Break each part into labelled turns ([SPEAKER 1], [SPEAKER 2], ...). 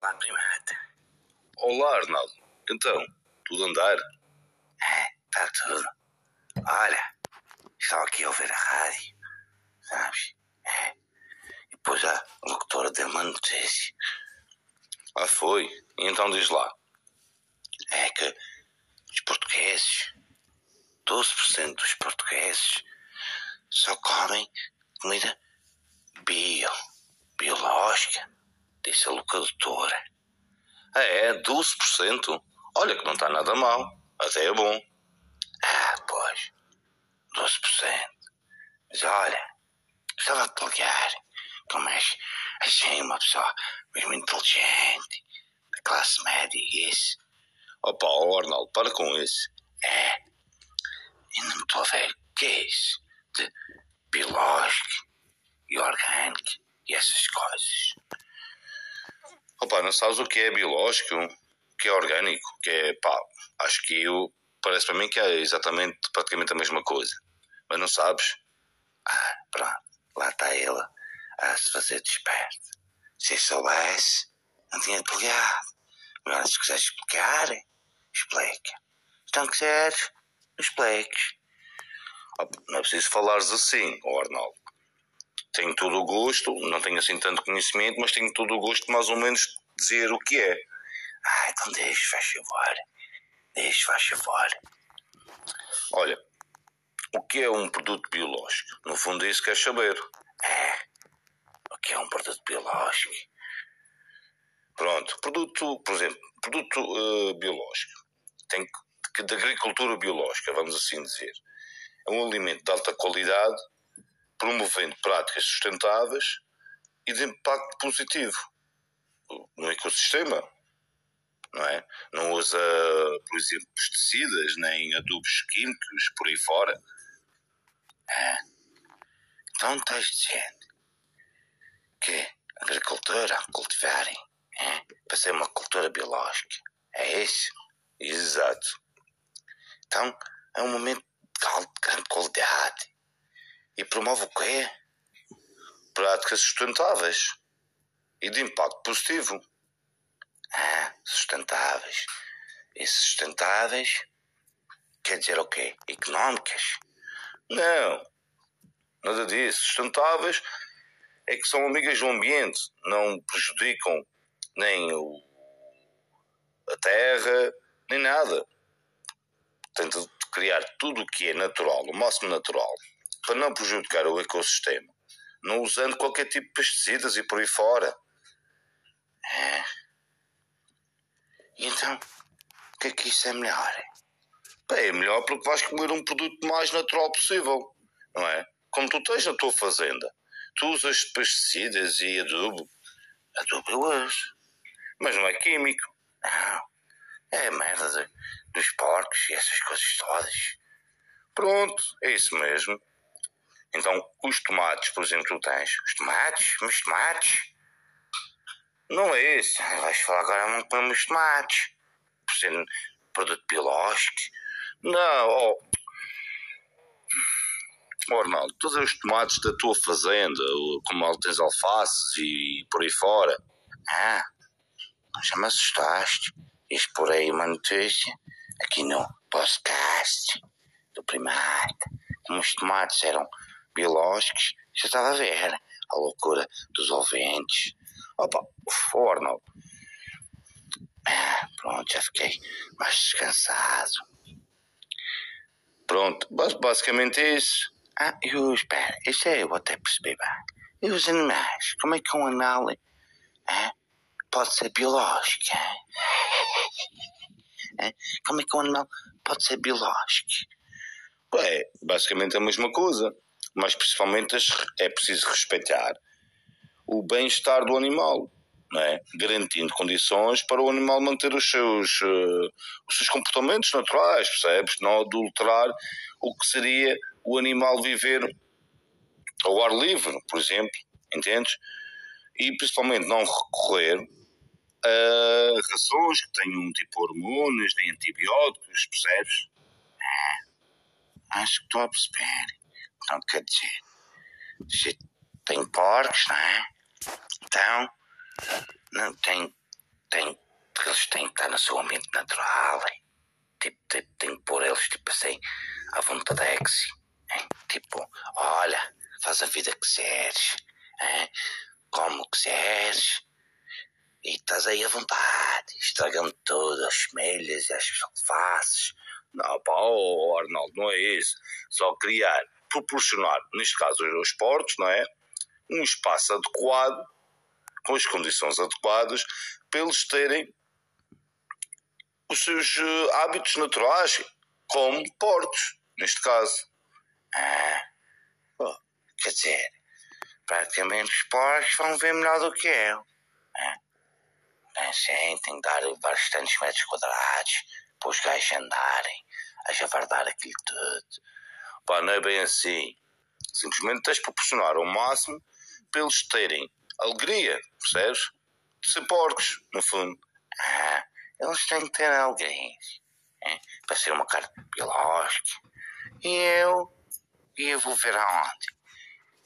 [SPEAKER 1] Olá, primata.
[SPEAKER 2] Olá, Arnaldo. Então, tudo andar?
[SPEAKER 1] É, está tudo. Olha, estava aqui a ouvir a rádio, sabes? É. E depois a locutora deu uma notícia.
[SPEAKER 2] Ah, foi? E então diz lá.
[SPEAKER 1] É que os portugueses, 12% dos portugueses, só comem comida bio, biológica, disse a locutora.
[SPEAKER 2] Ah, é? 12%? Olha que não está nada mal. Até é bom.
[SPEAKER 1] Ah, pois, 12%. Mas olha, estava a te ligar, como és assim uma pessoa mesmo inteligente, da classe média e isso.
[SPEAKER 2] Opa, oh, Arnaldo, para com isso.
[SPEAKER 1] É, e não estou a ver o que é isso de biológico e orgânico e essas coisas.
[SPEAKER 2] Opa, não sabes o que é biológico, o que é orgânico, que é pá, acho que eu, parece para mim que é exatamente, praticamente a mesma coisa. Mas não sabes?
[SPEAKER 1] Ah, pronto, lá está ele a se fazer desperto. Se eu soubesse, não tinha te ligado. Agora, se quiseres explicar, explica. Se não quiseres, expliques.
[SPEAKER 2] Não é preciso falares assim, oh Arnaldo. Tenho todo o gosto, não tenho assim tanto conhecimento, mas tenho todo o gosto de mais ou menos dizer o que é.
[SPEAKER 1] Ah, então deixa, faz favor. Deixa, faz favor.
[SPEAKER 2] Olha, o que é um produto biológico? No fundo é isso que queres saber.
[SPEAKER 1] É, o que é um produto biológico?
[SPEAKER 2] Pronto, produto, por exemplo, produto uh, biológico. Tem que, de agricultura biológica, vamos assim dizer. É um alimento de alta qualidade, promovendo práticas sustentáveis e de impacto positivo no ecossistema. Não é? Não usa, por exemplo, pesticidas nem adubos químicos por aí fora.
[SPEAKER 1] É. Então estás dizendo que agricultura, cultivarem, é, para ser uma cultura biológica. É isso?
[SPEAKER 2] Exato.
[SPEAKER 1] Então é um momento de grande qualidade. E promove o quê?
[SPEAKER 2] Práticas sustentáveis e de impacto positivo.
[SPEAKER 1] Ah, sustentáveis. E sustentáveis quer dizer o quê? Económicas?
[SPEAKER 2] Não, nada disso. Sustentáveis é que são amigas do ambiente, não prejudicam nem o, a terra, nem nada. Tenta criar tudo o que é natural, o máximo natural, para não prejudicar o ecossistema, não usando qualquer tipo de pesticidas e por aí fora.
[SPEAKER 1] É. E então, o que é que isso é melhor?
[SPEAKER 2] Bem, é melhor porque vais comer um produto mais natural possível, não é? Como tu tens na tua fazenda. Tu usas pesticidas e adubo.
[SPEAKER 1] Adubo eu uso.
[SPEAKER 2] Mas não é químico.
[SPEAKER 1] Não. É merda de, dos porcos e essas coisas todas.
[SPEAKER 2] Pronto, é isso mesmo. Então, os tomates, por exemplo, tu tens.
[SPEAKER 1] Os tomates? Mas tomates?
[SPEAKER 2] Não é esse.
[SPEAKER 1] Vais falar agora não comemos tomates. Por ser produto biológico.
[SPEAKER 2] Não, oh. oh Arnaldo, todos os tomates da tua fazenda, como tens alfaces e por aí fora.
[SPEAKER 1] Ah, já me assustaste. Isto por aí uma notícia aqui no podcast do Primarca. Como os tomates eram biológicos, já estava a ver a loucura dos ouvintes.
[SPEAKER 2] Opa, oh, Arnaldo.
[SPEAKER 1] Ah, pronto, já fiquei mais descansado.
[SPEAKER 2] Pronto, basicamente é isso.
[SPEAKER 1] Ah, eu, espera, isso é eu até percebi bem. E os animais? Como é que um animal ah, pode ser biológico? Ah? Como é que um animal pode ser biológico?
[SPEAKER 2] É, basicamente a mesma coisa. Mas principalmente é preciso respeitar o bem-estar do animal, não é? garantindo condições para o animal manter os seus, uh, os seus comportamentos naturais, percebes? Não adulterar o que seria o animal viver ao ar livre, por exemplo, entendes? E principalmente não recorrer a rações que tenham tipo hormonas, nem antibióticos, percebes?
[SPEAKER 1] Ah, acho que estou a perceber. Então, quer dizer, tem porcos, não é? Então, não tem tem, eles têm que estar no seu ambiente natural. Hein? Tipo, tipo, tem que pôr eles, tipo assim, à vontade. Hein? Tipo, olha, faz a vida que quiseres, hein? como quiseres, e estás aí à vontade, estragando tudo, as melhas as alfaces.
[SPEAKER 2] Não, pá, oh, Arnaldo, não é isso. Só criar, proporcionar, neste caso os esportes, não é? Um espaço adequado, com as condições adequadas, para eles terem os seus uh, hábitos naturais, como portos, neste caso.
[SPEAKER 1] Ah, oh, quer dizer, praticamente os porcos vão ver melhor do que eu. Ah, sim, tem que dar bastantes metros quadrados para os gajos andarem a javardar aquilo tudo.
[SPEAKER 2] Pá, não é bem assim. Simplesmente tens de proporcionar ao máximo para eles terem alegria, percebes? De ser porcos, no fundo.
[SPEAKER 1] Ah, eles têm que ter alguém é? para ser uma carne biológica. E eu, e eu vou ver aonde?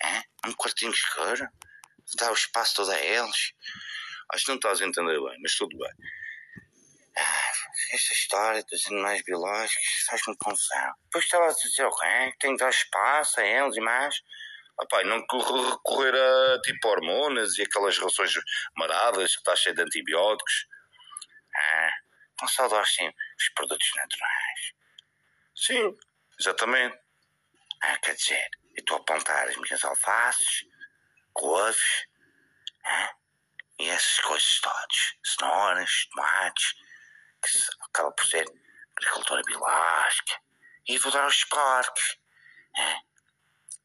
[SPEAKER 1] É? Um quartinho escuro? Dar o espaço todo a eles?
[SPEAKER 2] Acho que não estás a entender bem, mas tudo bem.
[SPEAKER 1] Ah, esta história dos animais biológicos faz-me confusão. Depois estava a dizer o quê? Tem que dar espaço a eles e mais.
[SPEAKER 2] Ah, pai, não recorrer a tipo hormonas e aquelas rações maradas que está cheio de antibióticos.
[SPEAKER 1] Ah, então só sim os produtos naturais.
[SPEAKER 2] Sim, exatamente.
[SPEAKER 1] Ah, quer dizer, eu estou a apontar as minhas alfaces, couves, ah, e essas coisas todas. Cenouras, tomates, que acaba por ser agricultura biológica. E vou dar aos porcos. Ah,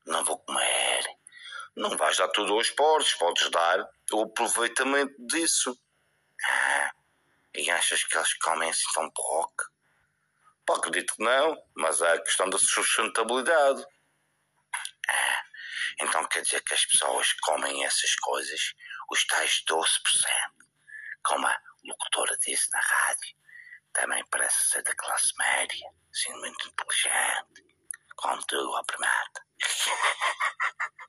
[SPEAKER 1] não vou comer.
[SPEAKER 2] Não vais dar tudo aos porcos, podes dar o aproveitamento disso.
[SPEAKER 1] Ah, e achas que eles comem assim tão pouco?
[SPEAKER 2] Pá, acredito que não, mas é a questão da sustentabilidade.
[SPEAKER 1] Ah, então quer dizer que as pessoas comem essas coisas, os tais 12%, como a locutora disse na rádio, também parece ser da classe média, assim muito inteligente, como tu, ó primata.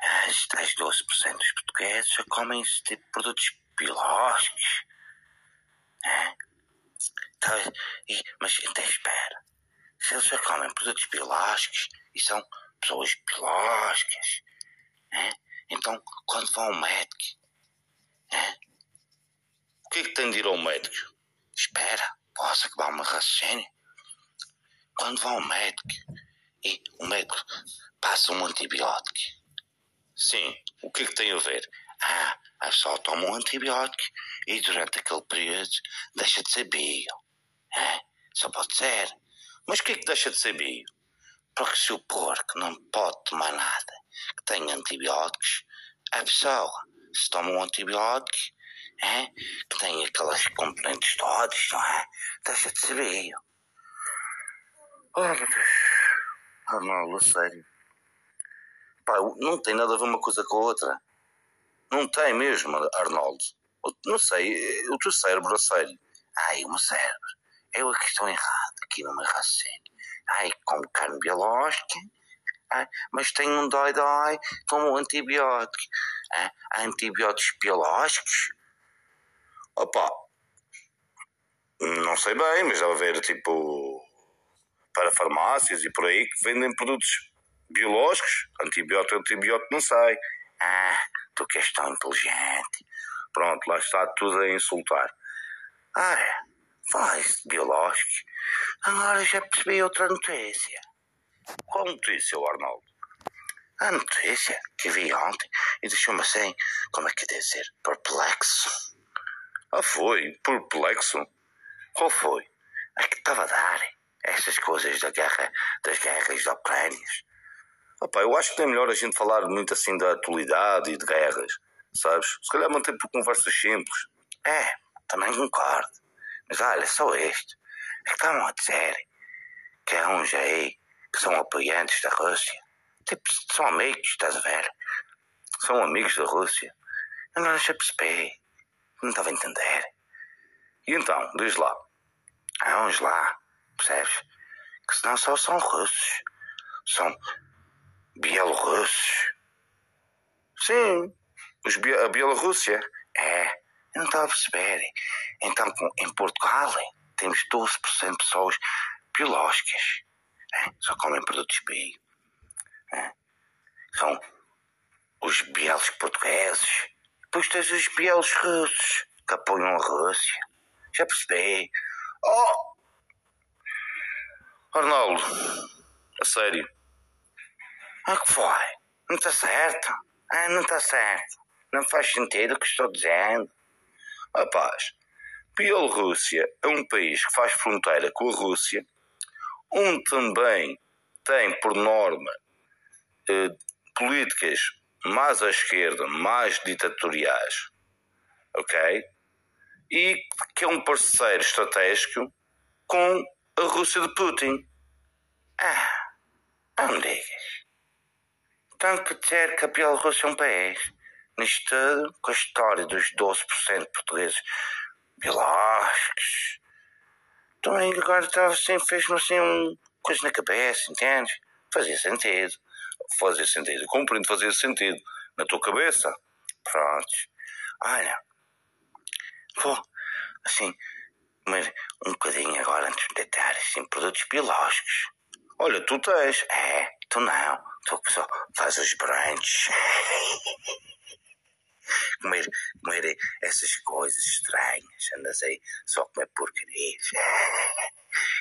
[SPEAKER 1] ah, as tais 12% dos portugueses já comem tipo de produtos biológicos. É? Então, e, mas então espera. Se eles já comem produtos biológicos e são pessoas biológicas, é? então quando vão ao médico, é?
[SPEAKER 2] o que é que tem de ir ao médico?
[SPEAKER 1] Espera, posso acabar uma raciocínio? Quando vão ao médico e o médico passa um antibiótico.
[SPEAKER 2] Sim, o que é que tem a ver?
[SPEAKER 1] Ah, a pessoa toma um antibiótico e durante aquele período deixa de ser bio. É? Só pode ser.
[SPEAKER 2] Mas o que é que deixa de ser bio?
[SPEAKER 1] Porque se o porco não pode tomar nada que tenha antibióticos, a pessoa, se toma um antibiótico, é? que tem aquelas componentes todas, não é? Deixa de ser bio. Oh, meu Deus. Oh, não, sério. Pá, não tem nada a ver uma coisa com a outra.
[SPEAKER 2] Não tem mesmo, Arnaldo. Não sei, o teu cérebro a sério.
[SPEAKER 1] Ai, o meu cérebro. Eu aqui estou errado, aqui no meu raciocínio. Ai, como carne biológica, ai, mas tenho um dói-dói como antibiótico. Ai, há antibióticos biológicos?
[SPEAKER 2] Opa, não sei bem, mas deve haver tipo para farmácias e por aí que vendem produtos biológicos. Antibiótico, antibiótico, não sei.
[SPEAKER 1] Ah, tu que és tão inteligente.
[SPEAKER 2] Pronto, lá está tudo a insultar.
[SPEAKER 1] Ora, faz biológico. Agora já percebi outra notícia.
[SPEAKER 2] Qual notícia, Arnaldo?
[SPEAKER 1] A notícia que vi ontem e deixou-me assim, como é que é dizer, perplexo.
[SPEAKER 2] Ah, foi? Perplexo?
[SPEAKER 1] Qual foi? A que estava a dar essas coisas da guerra, das guerras da Ucrânia.
[SPEAKER 2] Opa, eu acho que é melhor a gente falar muito assim da atualidade e de guerras, sabes? Se calhar manter por conversas simples.
[SPEAKER 1] É, também concordo. Mas olha, só isto. É que estavam a dizer que há uns aí que são apoiantes da Rússia. Tipo, são amigos, estás a ver? São amigos da Rússia. Eu não deixei perceber. Não estava a entender.
[SPEAKER 2] E então, diz lá.
[SPEAKER 1] Há uns lá, percebes? Que não só são russos. São bielorrussos.
[SPEAKER 2] Sim, os, a Bielorrússia.
[SPEAKER 1] É, Eu não estava a perceber. Então, em Portugal, temos 12% de pessoas biológicas. É? Só comem produtos bio. É? São os bielos portugueses. Depois tens os bielos russos que apoiam a Rússia. Já percebi. Oh!
[SPEAKER 2] Arnaldo, a sério.
[SPEAKER 1] Ah, que foi? Não está certo? Ah, não está certo. Não faz sentido o que estou dizendo.
[SPEAKER 2] Rapaz, Bielorrússia é um país que faz fronteira com a Rússia, onde também tem por norma eh, políticas mais à esquerda, mais ditatoriais, ok? E que é um parceiro estratégico com a Rússia de Putin.
[SPEAKER 1] Ah, não digas. Então que dizer que a Bielorrússia é um país. Nisto tudo, com a história dos 12% de portugueses biológicos. Também agora estava assim, fez-me assim um coisa na cabeça, entendes? Fazia sentido.
[SPEAKER 2] Fazia sentido. Compreendo, fazia sentido. Na tua cabeça.
[SPEAKER 1] Prontos. Olha, vou, assim, comer um bocadinho agora antes de deitar, assim, produtos biológicos.
[SPEAKER 2] Olha, tu tens.
[SPEAKER 1] É, tu não. Tu só faz os brunches. comer, comer essas coisas estranhas. Andas aí só a comer porcarias.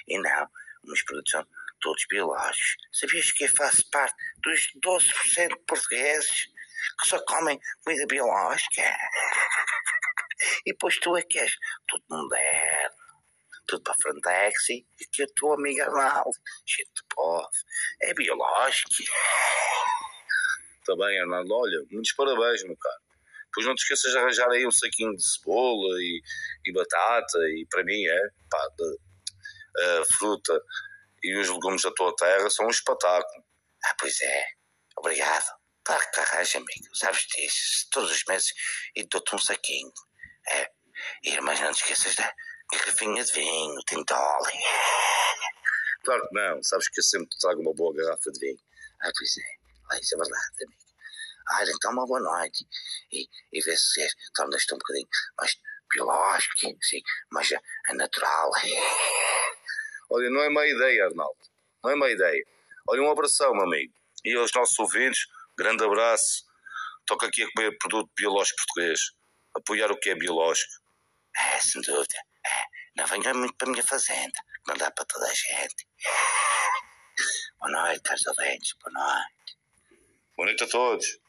[SPEAKER 1] E não, os produtos são todos biológicos. Sabias que eu faço parte dos 12% de portugueses que só comem comida biológica? E depois tu é que és tudo moderno, tudo para Frontex e que a tua amiga mal, cheio de povo, é biológico.
[SPEAKER 2] Está bem, Arnaldo, olha, muitos parabéns, meu caro. Pois não te esqueças de arranjar aí um saquinho de cebola e, e batata, e para mim é, pá, de, a fruta e os legumes da tua terra são um espetáculo.
[SPEAKER 1] Ah, pois é, obrigado. Claro que arranja, amigo, sabes disso, todos os meses e dou-te um saquinho. É, e, mas não te esqueças da garrafinha de vinho, tintole.
[SPEAKER 2] Claro que não, sabes que eu sempre trago uma boa garrafa de vinho.
[SPEAKER 1] Ah, pois é, ah, isso é verdade, amigo. Olha, então uma boa noite. E, e vê se tornas-te um bocadinho mais biológico, assim, mais a, a natural.
[SPEAKER 2] Olha, não é má ideia, Arnaldo. Não é má ideia. Olha, um abração, meu amigo. E aos nossos ouvintes, grande abraço. Toca aqui a comer produto biológico português. Apoiar o que é biológico.
[SPEAKER 1] É, sem dúvida. Não venha muito para a minha fazenda. Não dá para toda a gente. Boa noite, caros ouvintes. Boa noite.
[SPEAKER 2] Boa noite a todos.